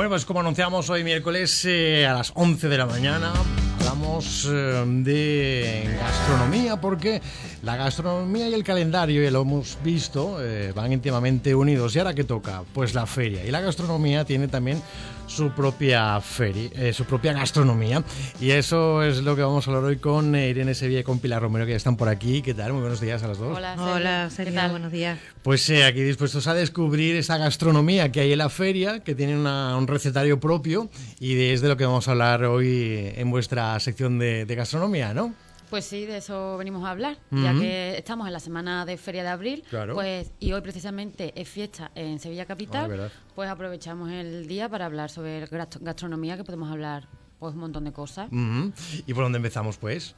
Bueno, pues como anunciamos hoy miércoles eh, a las 11 de la mañana, hablamos eh, de gastronomía porque la gastronomía y el calendario, ya lo hemos visto, eh, van íntimamente unidos. ¿Y ahora qué toca? Pues la feria. Y la gastronomía tiene también su propia feria, eh, su propia gastronomía. Y eso es lo que vamos a hablar hoy con eh, Irene Sevilla y con Pilar Romero, que ya están por aquí. ¿Qué tal? Muy buenos días a las dos. Hola, Hola, ¿qué Sergio, tal? buenos días. Pues eh, aquí dispuestos a descubrir esa gastronomía que hay en la feria, que tiene una- un recetario propio y es de lo que vamos a hablar hoy en vuestra sección de, de gastronomía, ¿no? Pues sí, de eso venimos a hablar, ya que estamos en la semana de Feria de Abril, Claro. pues y hoy precisamente es fiesta en Sevilla Ah, Capital, verdad. pues aprovechamos el día para hablar sobre gastro- gastronomía, que podemos hablar pues un montón de cosas. ¿Y por dónde empezamos, pues?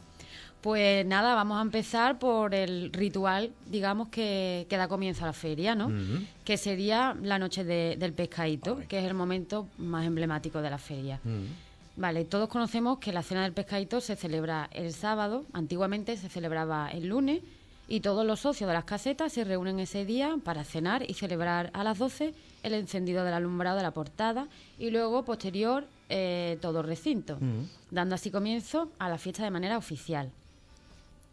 Pues nada, vamos a empezar por el ritual, digamos, que, que da comienzo a la feria, ¿no? Que sería la noche de- del pescadito, Ay. que es el momento más emblemático de la feria. Vale, todos conocemos que la cena del pescadito se celebra el sábado, antiguamente se celebraba el lunes, y todos los socios de las casetas se reúnen ese día para cenar y celebrar a las 12 el encendido del alumbrado de la portada y luego, posterior, eh, todo el recinto, dando así comienzo a la fiesta de manera oficial.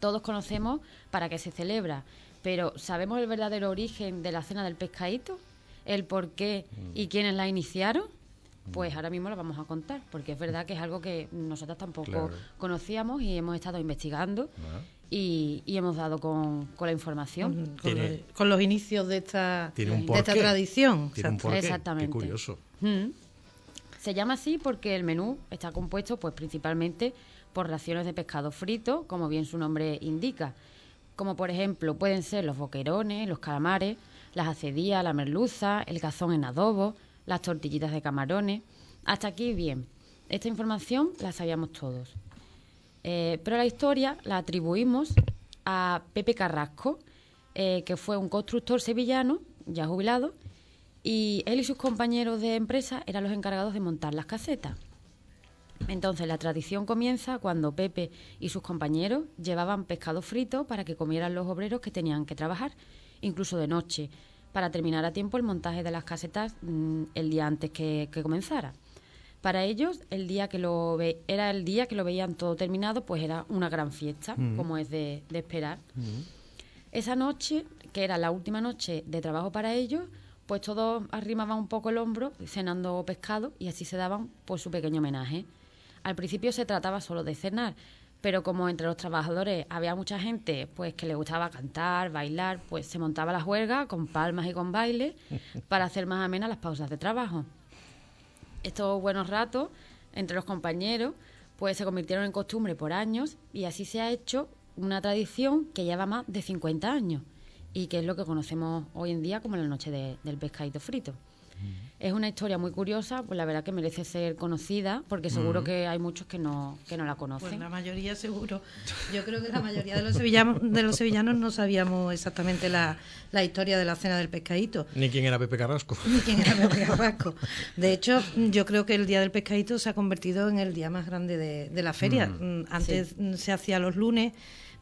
Todos conocemos para qué se celebra, pero ¿sabemos el verdadero origen de la cena del pescadito? ¿El por qué y quiénes la iniciaron? Pues ahora mismo lo vamos a contar, porque es verdad que es algo que nosotros tampoco Claro. conocíamos y hemos estado investigando Ah. y, y hemos dado con, con la información. Con, los, con los inicios de esta, Tiene un de esta tradición. Tiene un. Exactamente. Qué curioso. Mm. Se llama así porque el menú está compuesto pues principalmente por raciones de pescado frito, como bien su nombre indica. Como por ejemplo pueden ser los boquerones, los calamares, las acedías, la merluza, el cazón en adobo, las tortillitas de camarones. Hasta aquí bien. Esta información la sabíamos todos. Eh, pero la historia la atribuimos a Pepe Carrasco, eh, que fue un constructor sevillano, ya jubilado, y él y sus compañeros de empresa eran los encargados de montar las casetas. Entonces la tradición comienza cuando Pepe y sus compañeros llevaban pescado frito para que comieran los obreros que tenían que trabajar, incluso de noche, para terminar a tiempo el montaje de las casetas mm, el día antes que, que comenzara. Para ellos, el día que lo ve- era el día que lo veían todo terminado, pues era una gran fiesta, como es de, de esperar. Esa noche, que era la última noche de trabajo para ellos, pues todos arrimaban un poco el hombro cenando pescado y así se daban pues su pequeño homenaje. Al principio se trataba solo de cenar, pero como entre los trabajadores había mucha gente pues que le gustaba cantar, bailar, pues se montaba la juerga con palmas y con baile para hacer más amenas las pausas de trabajo. Estos buenos ratos entre los compañeros pues se convirtieron en costumbre por años y así se ha hecho una tradición que lleva más de 50 años y que es lo que conocemos hoy en día como la noche de- del pescadito frito. Es una historia muy curiosa, pues la verdad que merece ser conocida porque seguro que hay muchos que no, que no la Pues conocen. la mayoría seguro. Yo creo que la mayoría de los sevillanos, de los sevillanos no sabíamos exactamente la, la historia de la cena del pescadito. Ni quién era Pepe Carrasco. Ni quién era Pepe Carrasco. De hecho, yo creo que el Día del Pescadito se ha convertido en el día más grande de, de la feria. Mm, Antes mm, se hacía los lunes,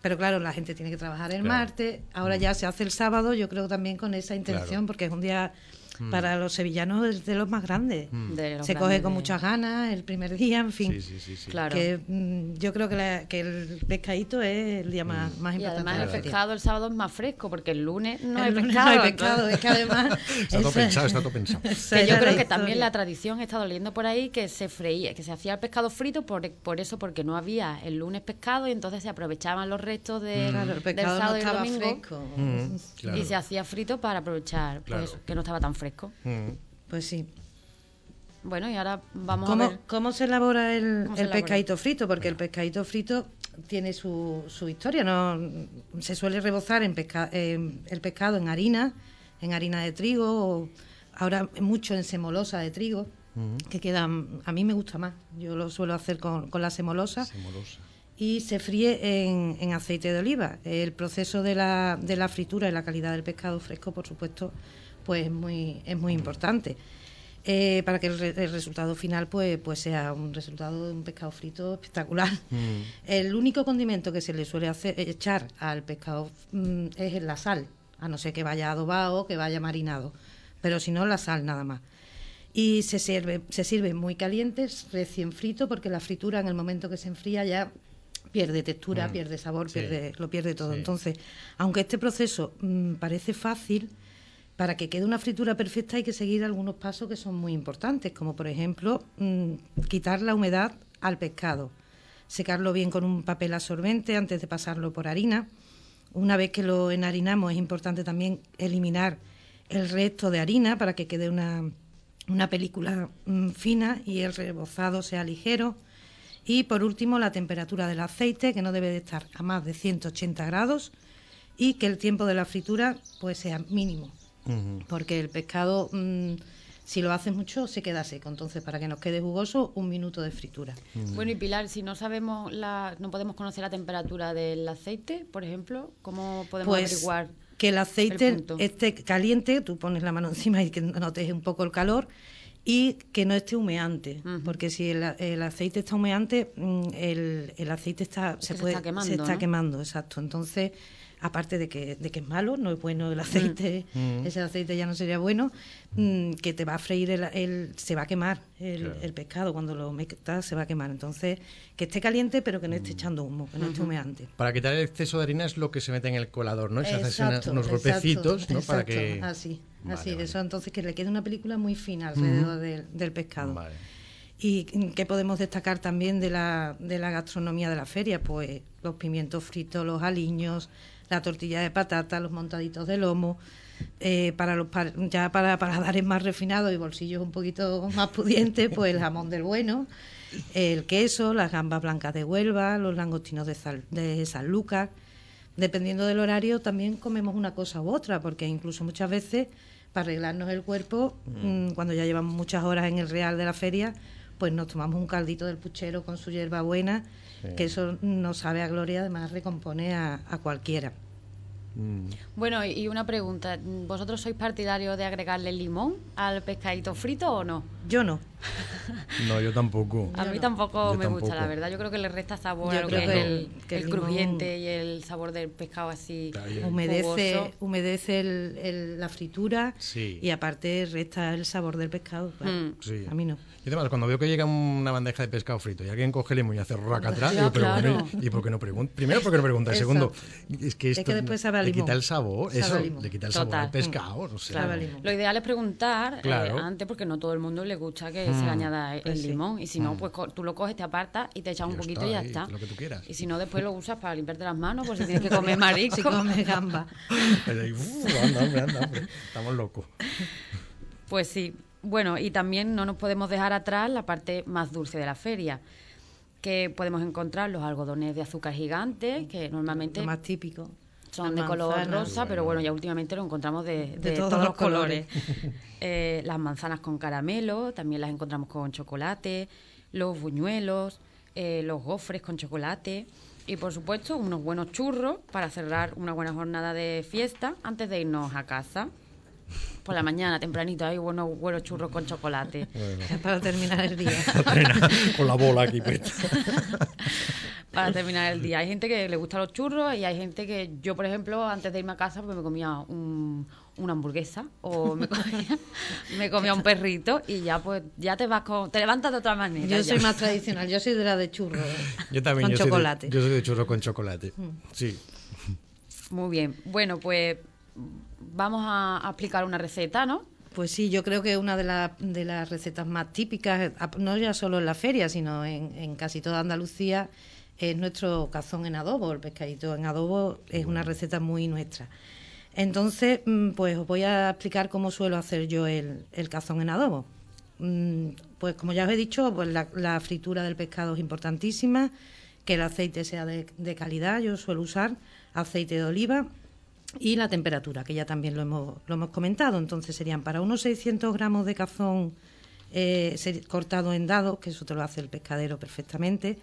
pero claro, la gente tiene que trabajar el Claro. martes. Ahora ya se hace el sábado, yo creo también con esa intención, Claro. porque es un día para los sevillanos es de los más grandes. De los Se coge con de- muchas ganas el primer día, en fin. Sí, sí, sí. sí. Claro. Que mm, yo creo que, la- que el pescadito es el día más, más y importante. además de el pescado el sábado es más fresco porque el lunes no hay El lunes pescado. no hay pescado, es que además... Está todo pensado, está todo pensado. Que yo creo que también la tradición he estado leyendo por ahí que se freía, que se hacía el pescado frito por, por eso, porque no había el lunes pescado y entonces se aprovechaban los restos de, Claro, el del pescado no sábado y el estaba domingo fresco. Mm, claro. y se hacía frito para aprovechar pues, Claro. que no estaba tan fresco. Mm. Pues sí. Bueno, y ahora vamos a ¿Cómo, ver. cómo se elabora el, pescadito frito? Porque el pescadito frito tiene su, su historia. no Se suele rebozar en pesca- el pescado en harina, en harina de trigo, o ahora mucho en semolosa de trigo, que queda, a mí me gusta más. Yo lo suelo hacer con, con la semolosa. Semolosa. y se fríe en, en aceite de oliva. El proceso de la, de la fritura y la calidad del pescado fresco, por supuesto, pues es muy, es muy importante. Eh, para que el, re- el resultado final pues, pues sea un resultado de un pescado frito espectacular. El único condimento que se le suele hacer, echar al pescado mm, es la sal, a no ser que vaya adobado o que vaya marinado, pero si no la sal nada más. y se sirve, se sirve muy caliente, recién frito, porque la fritura en el momento que se enfría ya pierde textura, Mm. pierde sabor, Sí. pierde, lo pierde todo. Sí. Entonces, aunque este proceso mm, parece fácil, para que quede una fritura perfecta hay que seguir algunos pasos que son muy importantes, como por ejemplo mm, quitar la humedad al pescado, secarlo bien con un papel absorbente antes de pasarlo por harina. Una vez que lo enharinamos es importante también eliminar el resto de harina para que quede una, una película mm, fina y el rebozado sea ligero. Y por último, la temperatura del aceite, que no debe de estar a más de 180 grados y que el tiempo de la fritura pues sea mínimo, Porque el pescado, mm, si lo haces mucho, se queda seco. Entonces, para que nos quede jugoso, un minuto de fritura. Bueno, y Pilar, si no sabemos, la, no podemos conocer la temperatura del aceite, por ejemplo, ¿cómo podemos Pues averiguar? que el aceite el esté caliente, tú pones la mano encima y que notes un poco el calor y que no esté humeante, porque si el, el aceite está humeante, mm, el, el aceite está Es se que se puede está quemando, se está ¿no? quemando, exacto. Entonces, aparte de que, de que es malo, no es bueno el aceite, Mm. ese aceite ya no sería bueno, mm, que te va a freír el, el- se va a quemar el, Claro. el pescado cuando lo metas se va a quemar. Entonces, que esté caliente pero que no Mm. esté echando humo, que no esté humeante. Para quitar el exceso de harina es lo que se mete en el colador, ¿no? Se hace Exacto, unos exacto, golpecitos, ¿no? Para que... Así, Vale, así. vale. Eso entonces que le quede una película muy fina alrededor del, del pescado. Vale. ¿Y qué podemos destacar también de la, de la gastronomía de la feria? Pues los pimientos fritos, los aliños, la tortilla de patata, los montaditos de lomo. Eh, para los ya para paladares más refinados y bolsillos un poquito más pudientes, pues el jamón del bueno, el queso, las gambas blancas de Huelva, los langostinos de, Sal- de San Lucas. Dependiendo del horario, también comemos una cosa u otra, porque incluso muchas veces, para arreglarnos el cuerpo, mm, cuando ya llevamos muchas horas en el real de la feria, pues nos tomamos un caldito del puchero con su hierba buena, Sí. que eso nos sabe a gloria, además recompone a, a cualquiera. Mm. Bueno, y y una pregunta, ¿vosotros sois partidarios de agregarle limón al pescadito frito o no? Yo no. No, yo tampoco. A Yo mí tampoco Yo me gusta, la verdad. Yo creo que le resta sabor Yo a lo creo que, que es el- el, que el el limón- crujiente y el sabor del pescado así. Yo- Humedece, jugoso. humedece el- el- la fritura Sí. y aparte resta el sabor del pescado. Mm. Sí. A mí no. Y además, cuando veo que llega una bandeja de pescado frito y alguien coge limón y hace raca atrás, digo, pero claro. bueno, ¿y por qué no pregunta? Primero, porque no pregunta. Y segundo, es que Es esto que después sabe a le quita el sabor. Sabe a Eso, limón. le quita el sabor Total. al pescado. Sabe a limón. Lo ideal es preguntar eh, Claro. antes porque no todo el mundo le gusta que se le añada el, Pues sí. limón. Y si no, pues co- tú lo coges, te apartas y te echas Y un poquito está, y ya ahí, está. lo que tú quieras. Y si no, después lo usas para limpiarte las manos por si tienes que comer marisco. Si come gamba. Uf, anda, hombre, anda, hombre. Estamos locos. Pues sí. Bueno, y también no nos podemos dejar atrás la parte más dulce de la feria, que podemos encontrar los algodones de azúcar gigantes, que normalmente Lo más típico. Son de color rosa, pero bueno, ya últimamente lo encontramos de, de todos todos, los los colores. Eh, las manzanas con caramelo, también las encontramos con chocolate, los buñuelos, eh, los gofres con chocolate y por supuesto unos buenos churros para cerrar una buena jornada de fiesta antes de irnos a casa. Por la mañana, tempranito, hay buenos, buenos churros con chocolate. Para terminar el día. Con la bola aquí puesta. para terminar el día. Hay gente que le gusta los churros y hay gente que yo, por ejemplo, antes de irme a casa, pues me comía un- una hamburguesa o me comía, me comía un perrito y ya pues ya te vas con, te levantas de otra manera. Yo ya. soy más tradicional, yo soy de la de churro. Yo también. Con yo soy de- chocolate. Mm. yo soy de churro con chocolate. Sí. Muy bien. Bueno, pues vamos a, a explicar una receta, ¿no? Pues sí, yo creo que una de, la- de las recetas más típicas, a- no ya solo en la feria, sino en, en casi toda Andalucía, es nuestro cazón en adobo. El pescadito en adobo es una receta muy nuestra. Entonces, mm, pues os voy a explicar cómo suelo hacer yo el, el cazón en adobo. Mm, Pues como ya os he dicho, pues la, la fritura del pescado es importantísima, que el aceite sea de, de calidad, yo suelo usar aceite de oliva y la temperatura, que ya también lo hemos, lo hemos comentado. Entonces serían para unos 600 gramos de cazón eh, cortado en dados, que eso te lo hace el pescadero perfectamente,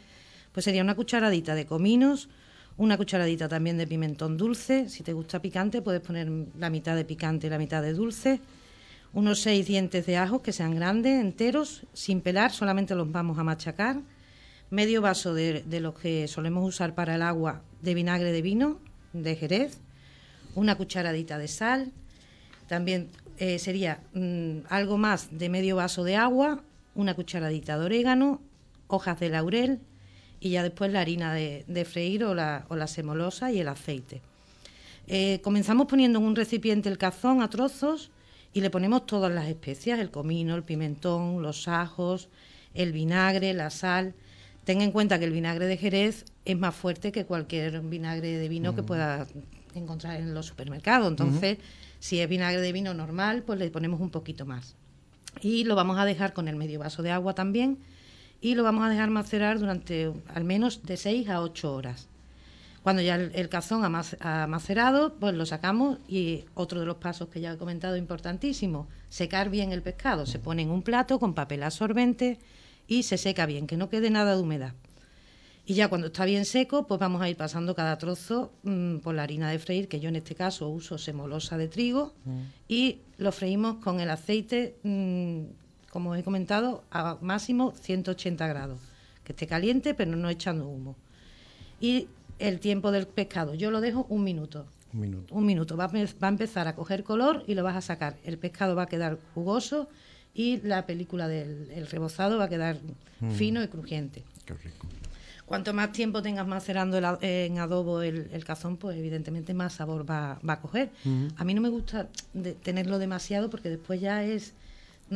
pues sería una cucharadita de cominos, una cucharadita también de pimentón dulce. Si te gusta picante, puedes poner la mitad de picante y la mitad de dulce. Unos seis dientes de ajo que sean grandes, enteros, sin pelar, solamente los vamos a machacar. Medio vaso de, de los que solemos usar para el agua de vinagre de vino, de Jerez. Una cucharadita de sal. También eh, sería mm, algo más de medio vaso de agua, una cucharadita de orégano, hojas de laurel y ya después la harina de, freír o la, o la, semolosa y el aceite. Eh, comenzamos poniendo en un recipiente el cazón a trozos y le ponemos todas las especias, el comino, el pimentón, los ajos, el vinagre, la sal. Ten en cuenta que el vinagre de Jerez es más fuerte que cualquier vinagre de vino que mm. pueda encontrar en los supermercados. Entonces, si es vinagre de vino normal, pues le ponemos un poquito más. Y lo vamos a dejar con el medio vaso de agua también y lo vamos a dejar macerar durante al menos de 6 a 8 horas. Cuando ya el, cazón ha, macerado, pues lo sacamos y otro de los pasos que ya he comentado importantísimo, secar bien el pescado. Se pone en un plato con papel absorbente y se seca bien, que no quede nada de humedad. Y ya cuando está bien seco, pues vamos a ir pasando cada trozo mm, por la harina de freír, que yo en este caso uso semolosa de trigo, mm. y lo freímos con el aceite, mm, como he comentado, a máximo 180 grados, que esté caliente pero no echando humo. Y el tiempo del pescado, yo lo dejo un minuto. Un minuto. Un minuto. Va a, empezar a coger color y lo vas a sacar. El pescado va a quedar jugoso y la película del rebozado va a quedar fino y crujiente. Qué rico. Cuanto más tiempo tengas macerando en adobo el, cazón, pues evidentemente más sabor va, a coger. A mí no me gusta tenerlo demasiado porque después ya es...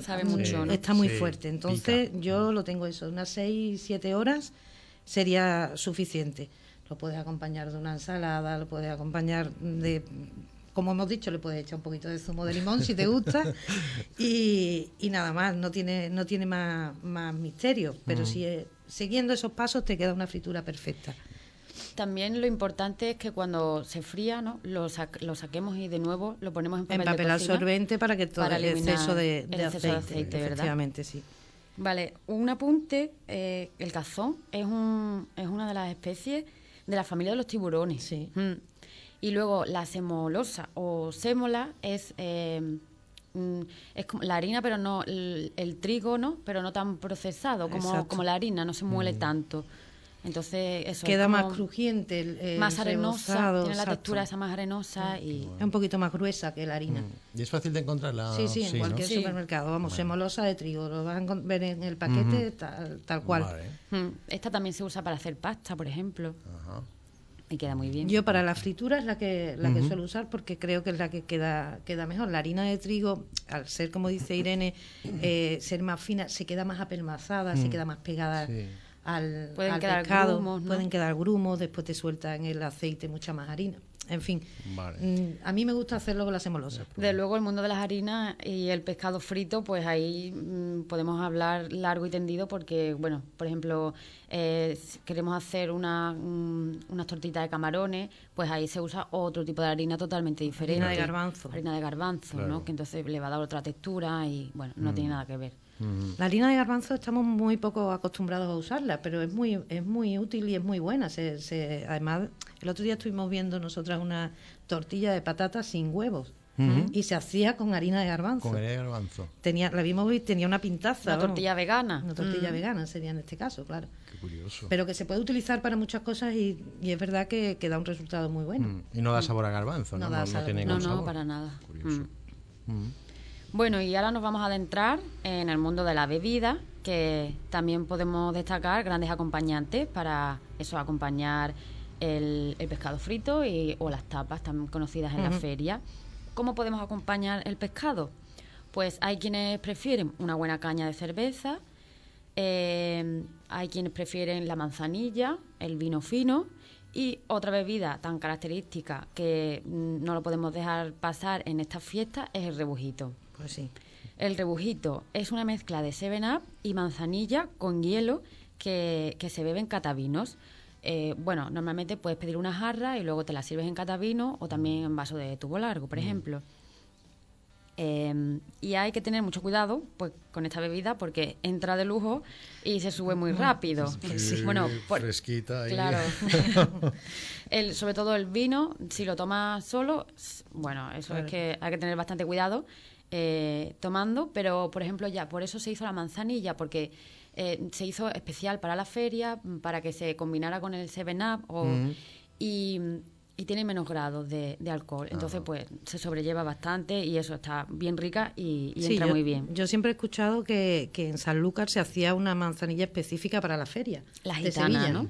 Sabe mucho, Está muy fuerte. Entonces yo lo tengo eso, unas 6, 7 horas sería suficiente. Lo puedes acompañar de una ensalada, lo puedes acompañar de como hemos dicho, le puedes echar un poquito de zumo de limón si te gusta y, nada más, no tiene, no tiene más, más misterio, pero si siguiendo esos pasos te queda una fritura perfecta. También lo importante es que cuando se fría, ¿no? lo, lo saquemos y de nuevo lo ponemos en papel, en papel absorbente para que todo el exceso de, aceite, efectivamente, sí. Vale, un apunte, eh, el cazón es, un, es una de las especies de la familia de los tiburones. Sí. Mm. Y luego la semolosa o sémola es, eh, mm, es como la harina, pero no el, trigo, ¿no? Pero no tan procesado como, como la harina, no se muele mm. tanto. Entonces, eso queda más crujiente, más arenosa, tiene la textura esa más arenosa mm. y es un poquito más gruesa que la harina. Y es fácil de encontrarla. Sí, sí, en cualquier supermercado. Vamos, semolosa de trigo, lo vas a ver en el paquete tal, cual. Esta también se usa para hacer pasta, por ejemplo. Ajá. Y queda muy bien. Yo para la fritura es la que la que suelo usar porque creo que es la que queda queda mejor. La harina de trigo, al ser como dice Irene, eh, ser más fina, se queda más apelmazada, se mm. queda más pegada al, pueden quedar Grumos, Pueden quedar grumos, después te suelta en el aceite mucha más harina en fin. Mm, a mí me gusta hacerlo con la semolosa. De luego el mundo de las harinas y el pescado frito, pues ahí mm, podemos hablar largo y tendido porque, bueno, por ejemplo, eh, queremos hacer una, mm, unas tortitas de camarones, pues ahí se usa otro tipo de harina totalmente diferente. Harina de garbanzo. Harina de garbanzo, ¿no? Que entonces le va a dar otra textura y, bueno, no tiene nada que ver. La harina de garbanzo estamos muy poco acostumbrados a usarla, pero es muy es muy útil y es muy buena. Se, además, el otro día estuvimos viendo nosotras una tortilla de patatas sin huevos. Y se hacía con harina de garbanzo. Con harina de garbanzo. Tenía, la vimos y tenía una pintaza. Una tortilla vegana. Una tortilla mm. vegana sería en este caso, claro. Qué curioso. Pero que se puede utilizar para muchas cosas y, es verdad que, da un resultado muy bueno. Mm. Y no da sabor a garbanzo, ¿no? No, no, tiene no, no, para nada. Curioso. Mm. Bueno, y ahora nos vamos a adentrar en el mundo de la bebida, que también podemos destacar grandes acompañantes para eso, acompañar el, pescado frito y, o las tapas también conocidas en la feria. ¿Cómo podemos acompañar el pescado? Pues hay quienes prefieren una buena caña de cerveza, eh, hay quienes prefieren la manzanilla, el vino fino y otra bebida tan característica que mm, no lo podemos dejar pasar en esta fiesta es el rebujito. Pues sí. El rebujito es una mezcla de 7-Up y manzanilla con hielo que, se bebe en catavinos. Eh, bueno, normalmente puedes pedir una jarra y luego te la sirves en catavino o también en vaso de tubo largo, por mm. ejemplo. Eh, y hay que tener mucho cuidado pues con esta bebida porque entra de lujo y se sube muy rápido. Sí, bueno, fresquita. Claro. el, sobre todo el vino, si lo tomas solo, bueno, eso es que hay que tener bastante cuidado eh, tomando, pero por ejemplo ya por eso se hizo la manzanilla, porque eh, se hizo especial para la feria, para que se combinara con el 7-Up mm. y, y tiene menos grados de, alcohol. Entonces, pues se sobrelleva bastante y eso está bien rica y, entra muy bien. Yo siempre he escuchado que, que en Sanlúcar se hacía una manzanilla específica para la feria. La gitana, ¿no?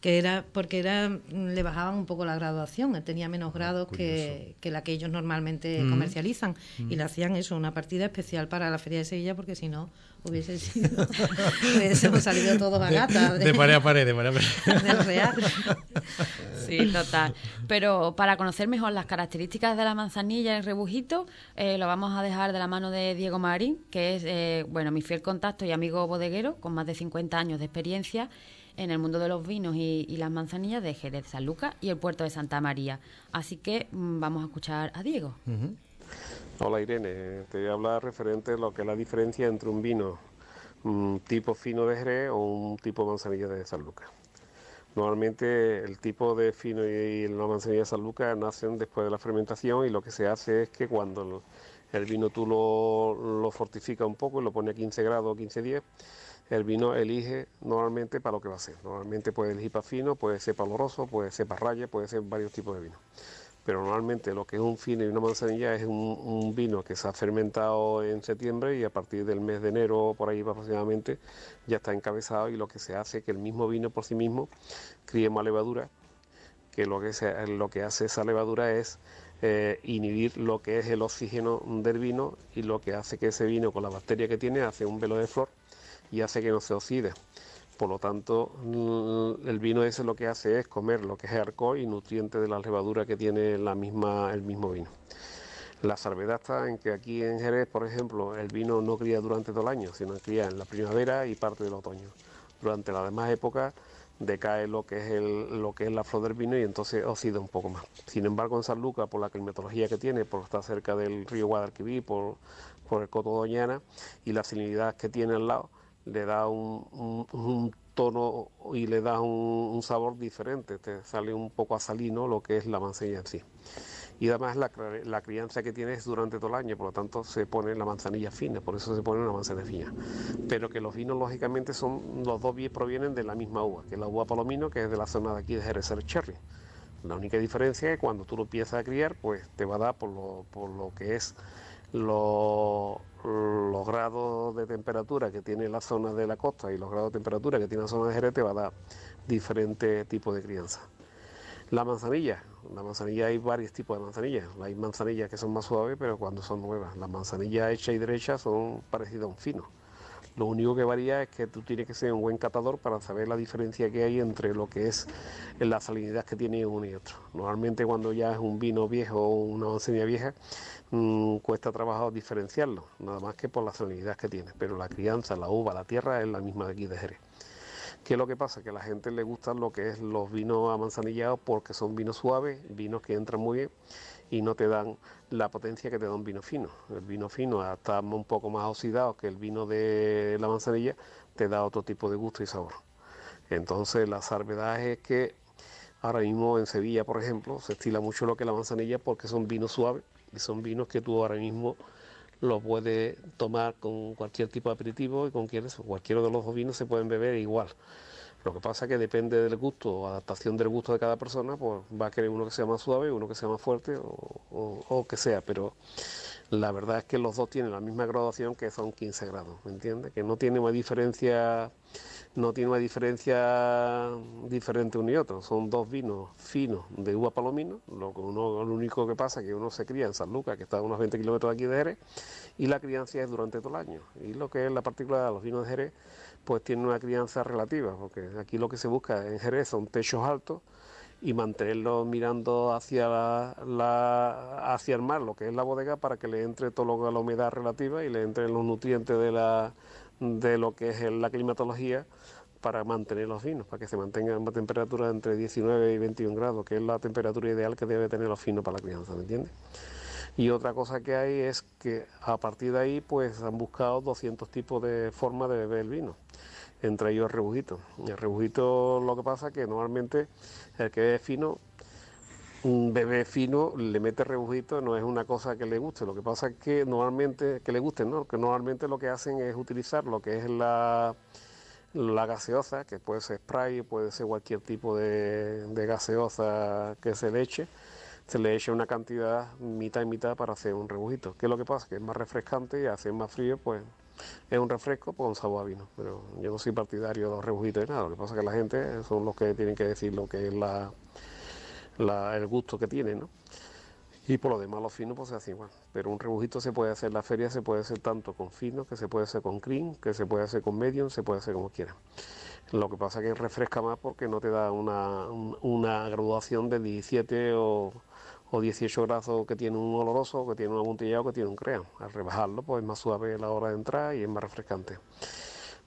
Que era porque era le bajaban un poco la graduación, tenía menos grados que, que, la que ellos normalmente mm. comercializan y le hacían eso, una partida especial para la Feria de Sevilla porque si no hubiese sido hubiésemos salido todos a gata. De, pared a pared, de pared Del real. Sí, total. Pero para conocer mejor las características de la manzanilla y el rebujito, eh, lo vamos a dejar de la mano de Diego Marín, que es eh, bueno mi fiel contacto y amigo bodeguero con más de 50 años de experiencia en el mundo de los vinos y, las manzanillas de Jerez, San Lucas y el puerto de Santa María. Así que mm, vamos a escuchar a Diego. Hola Irene, te voy a hablar referente a lo que es la diferencia entre un vino un tipo fino de Jerez o un tipo manzanilla de San Lucas. Normalmente el tipo de fino y la manzanilla de San Lucas nacen después de la fermentación y lo que se hace es que cuando el, vino tú lo, lo fortificas un poco y lo pones a 15 grados o 15-10, el vino elige normalmente para lo que va a ser. Normalmente puede elegir para fino, puede ser para oloroso, puede ser para raya, puede ser varios tipos de vino. Pero normalmente lo que es un fino y una manzanilla es un, vino que se ha fermentado en septiembre y a partir del mes de enero, por ahí aproximadamente, ya está encabezado y lo que se hace es que el mismo vino por sí mismo críe más levadura, que lo que, lo que hace esa levadura es eh, inhibir lo que es el oxígeno del vino y lo que hace que ese vino con la bacteria que tiene hace un velo de flor y hace que no se oxide. Por lo tanto, el vino ese lo que hace es comer lo que es alcohol y nutriente de la levadura que tiene la misma, el mismo vino. La salvedad está en que aquí en Jerez, por ejemplo, el vino no cría durante todo el año, sino cría en la primavera y parte del otoño. Durante las demás épocas decae lo que es lo que es la flor del vino y entonces oxida un poco más. Sin embargo, en San Lucas, por la climatología que tiene, por estar cerca del río Guadalquivir, por, por el Coto Doñana y la salinidad que tiene al lado, le da un, tono y le da un, sabor diferente, te sale un poco a salino lo que es la manzanilla en sí. Y además la, crianza que tiene es durante todo el año, por lo tanto se pone la manzanilla fina, por eso se pone una manzanilla fina. Pero que los vinos lógicamente son, los dos provienen de la misma uva, que es la uva palomino, que es de la zona de aquí de Jerez Cherry. La única diferencia es que cuando tú lo empiezas a criar, pues te va a dar por lo, por lo que es lo, los grados de temperatura que tiene la zona de la costa y los grados de temperatura que tiene la zona de Jerez va a dar diferentes tipos de crianza. La manzanilla, la manzanilla hay varios tipos de manzanillas. Hay manzanillas que son más suaves, pero cuando son nuevas. Las manzanillas hechas y derechas son parecidas a un fino. Lo único que varía es que tú tienes que ser un buen catador para saber la diferencia que hay entre lo que es la salinidad que tiene uno y otro. Normalmente cuando ya es un vino viejo o una manzanilla vieja, Mm, cuesta trabajo diferenciarlo, nada más que por la salinidad que tiene, pero la crianza, la uva, la tierra es la misma de aquí de Jerez. ¿Qué es lo que pasa? Que a la gente le gustan lo que es los vinos amanzanillados porque son vinos suaves, vinos que entran muy bien y no te dan la potencia que te da un vino fino. El vino fino está un poco más oxidado que el vino de la manzanilla, te da otro tipo de gusto y sabor. Entonces la salvedad es que ahora mismo en Sevilla, por ejemplo, se estila mucho lo que es la manzanilla porque son vinos suaves y son vinos que tú ahora mismo los puedes tomar con cualquier tipo de aperitivo y con cualquiera de los dos vinos se pueden beber igual. Lo que pasa es que depende del gusto o adaptación del gusto de cada persona, pues va a querer uno que sea más suave, uno que sea más fuerte o, que sea, pero la verdad es que los dos tienen la misma graduación que son 15 grados, ¿me entiendes? Que no tiene una diferencia no tiene una diferencia diferente uno y otro. Son dos vinos finos de uva palomino. Lo, uno, lo único que pasa es que uno se cría en San Lucas, que está a unos 20 kilómetros de aquí de Jerez, y la crianza es durante todo el año. Y lo que es la particularidad de los vinos de Jerez, pues tiene una crianza relativa, porque aquí lo que se busca en Jerez son techos altos y mantenerlos mirando hacia la, hacia el mar, lo que es la bodega, para que le entre toda la humedad relativa y le entren los nutrientes de la de lo que es la climatología para mantener los vinos, para que se mantengan una temperatura entre 19 y 21 grados, que es la temperatura ideal que debe tener los vinos para la crianza, ¿me entiendes? Y otra cosa que hay es que a partir de ahí pues han buscado 200 tipos de formas de beber el vino, entre ellos el rebujito. El rebujito lo que pasa es que normalmente el que es fino un bebé fino le mete rebujito, no es una cosa que le guste. Lo que pasa es que normalmente, que le guste, ¿no? Que normalmente lo que hacen es utilizar lo que es la, la gaseosa, que puede ser spray, puede ser cualquier tipo de, de gaseosa que se le eche, se le echa una cantidad mitad y mitad para hacer un rebujito. ¿Qué es lo que pasa? Que es más refrescante y hace más frío, pues es un refresco con sabor a vino. Pero yo no soy partidario de los rebujitos de nada. Lo que pasa es que la gente son los que tienen que decir lo que es la, el gusto que tiene, ¿no? Y por lo demás los finos pues se hace igual. Pero un rebujito se puede hacer en la feria, se puede hacer tanto con fino, que se puede hacer con cream, que se puede hacer con medium, se puede hacer como quiera. Lo que pasa es que refresca más porque no te da una, un- una graduación de 17 o, o 18 grados que tiene un oloroso, que tiene un amontillado, que tiene un cream. Al rebajarlo pues es más suave a la hora de entrar y es más refrescante.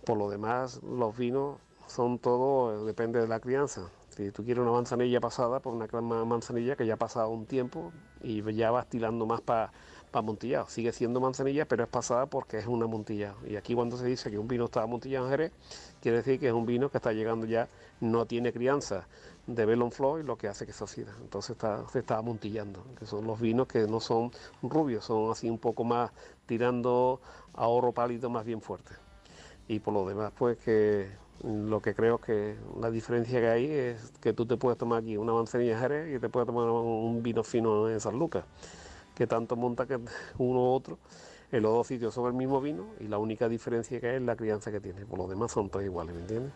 Por lo demás, los vinos son todo, eh, depende de la crianza. Si tú quieres una manzanilla pasada, pues una manzanilla que ya ha pasado un tiempo y ya va estilando más para amontillado. Sigue siendo manzanilla, pero es pasada porque es un amontillado. Y aquí cuando se dice que un vino está amontillado en Jerez, quiere decir que es un vino que está llegando ya, no tiene crianza de Bellon Flow y lo que hace que se oxida. Entonces está, se está amontillando, que son los vinos que no son rubios, son así un poco más tirando a oro pálido más bien fuerte y por lo demás pues que lo que creo que la diferencia que hay es que tú te puedes tomar aquí una manzanilla Jerez y te puedes tomar un vino fino en San Lucas que tanto monta que uno u otro en los dos sitios son el mismo vino y la única diferencia que hay es la crianza que tiene por lo demás son todos iguales ¿me entiendes?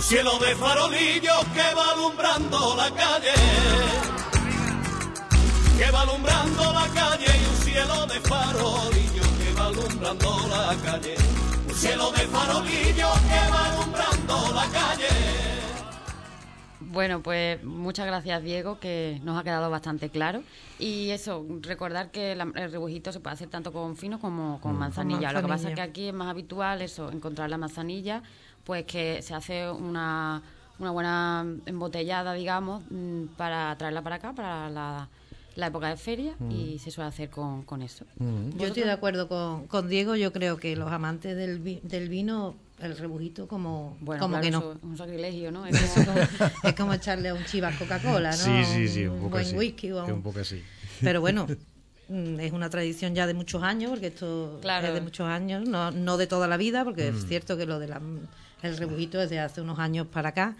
Un cielo de farolillos que va alumbrando la calle. Que va alumbrando la calle y un cielo de farolillos que va alumbrando la calle. Un cielo de farolillos que va alumbrando la calle. Bueno, pues muchas gracias Diego, que nos ha quedado bastante claro. Y eso, recordar que la- el rebujito se puede hacer tanto con fino como con manzanilla. Lo que pasa es que manzanilla. aquí es más habitual eso, encontrar la manzanilla, pues que se hace una, una buena embotellada, digamos, mm, para traerla para acá, para la, la época de feria, y se suele hacer con, con eso. Yo estoy de acuerdo con, con Diego, yo creo que los amantes del, vi- del vino, el rebujito como, Bueno, como claro, que no. es un sacrilegio, ¿no? Es como- como- es como echarle a un chivas Coca-Cola, ¿no? Sí, sí, sí, un un poco buen así. whisky o un- un poco así. Pero bueno, mm, es una tradición ya de muchos años, porque esto Claro. es de muchos años, no, no de toda la vida, porque Mm. es cierto que lo del el rebujito es de hace unos años para acá,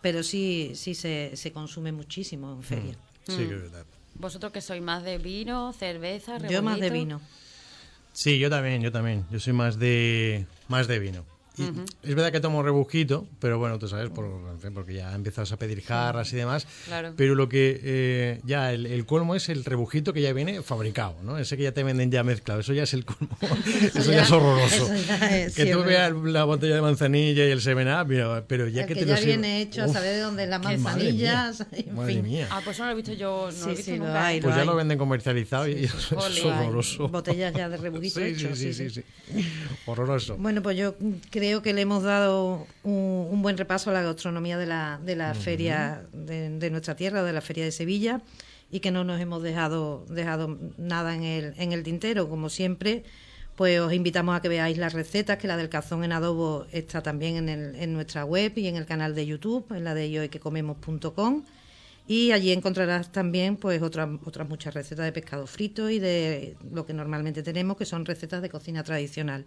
pero sí, sí se, se consume muchísimo en feria. Sí, que es verdad. ¿Vosotros que sois más de vino, cerveza, Yo más de rebujito? vino. Sí, yo también, yo también. Yo soy más de más de vino. Y Es verdad que tomo rebujito, pero bueno, tú sabes, por, en fin, porque ya empiezas a pedir jarras y demás. Claro. Pero lo que eh, ya el, el colmo es el rebujito que ya viene fabricado, ¿no? Ese que ya te venden ya mezclado. Eso ya es el colmo. Eso, ya, ya- es horroroso. eso ya es, que sí, tú veas la botella de manzanilla y el seven up, pero, pero ya el que, que, te ya lo sirve- viene hecho a Uf, saber de dónde es la madre mía, manzanilla. en Madre fin. mía. Ah, pues eso no lo he visto yo, no Sí, lo he visto sí, lo nunca. hay, ¿eh? lo Pues ya hay. lo venden comercializado y eso es horroroso. Botellas ya de rebujito Sí, hecho. sí, sí, sí, sí. Horroroso. Bueno, pues yo creo que le hemos dado un, un buen repaso a la gastronomía de la, de la feria de, de nuestra tierra, de la feria de Sevilla, y que no nos hemos dejado, dejado nada en el, en el tintero. Como siempre, pues os invitamos a que veáis las recetas, que la del cazón en adobo está también en, el, en nuestra web y en el canal de YouTube, en la de yoequecomemos.com. Y allí encontrarás también pues otras otras muchas recetas de pescado frito y de lo que normalmente tenemos, que son recetas de cocina tradicional.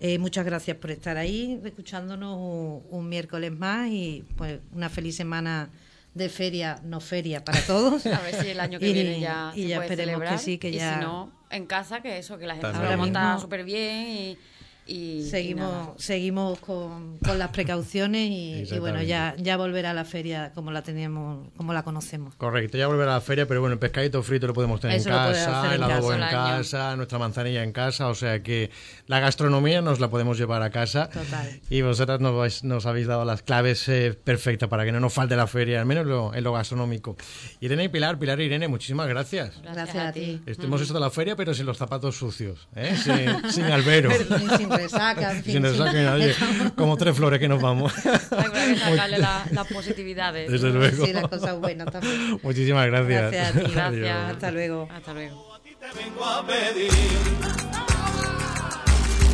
Eh, muchas gracias por estar ahí, escuchándonos un, un miércoles más y pues una feliz semana de feria, no feria para todos. A ver si el año que Y- viene ya y se ya puede esperemos celebrar. que sí, que y ya si no, en casa, que eso, que la gente También. se lo monta súper bien y, y- y nada. seguimos seguimos con, con las precauciones y, y bueno ya ya volverá a la feria como la teníamos como la conocemos. Correcto, ya volverá a la feria, pero bueno, el pescadito frito lo podemos tener Eso en casa, el adobo casa. en año. casa, nuestra manzanilla en casa, o sea que la gastronomía nos la podemos llevar a casa. Total. Y vosotras nos, vais- nos habéis dado las claves eh, perfectas para que no nos falte la feria, al menos lo- en lo gastronómico. Irene y Pilar, Pilar e Irene, muchísimas gracias. Gracias a ti. Hemos hecho de la feria, pero sin los zapatos sucios, ¿eh? sin, sin albero. Sin, sin resaca, en fin, Sin resaca nadie. Como tres flores que nos vamos. Habrá que sacarle la- las positividades. Desde luego. Sí, las cosas buenas también. Muchísimas gracias. Gracias a ti. Adiós. Gracias. Hasta luego. Hasta luego. A ti te vengo a pedir.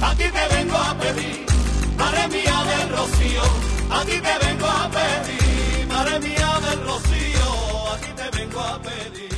A ti te vengo a pedir, madre mía del rocío. A ti te vengo a pedir, madre mía del rocío. A ti te vengo a pedir.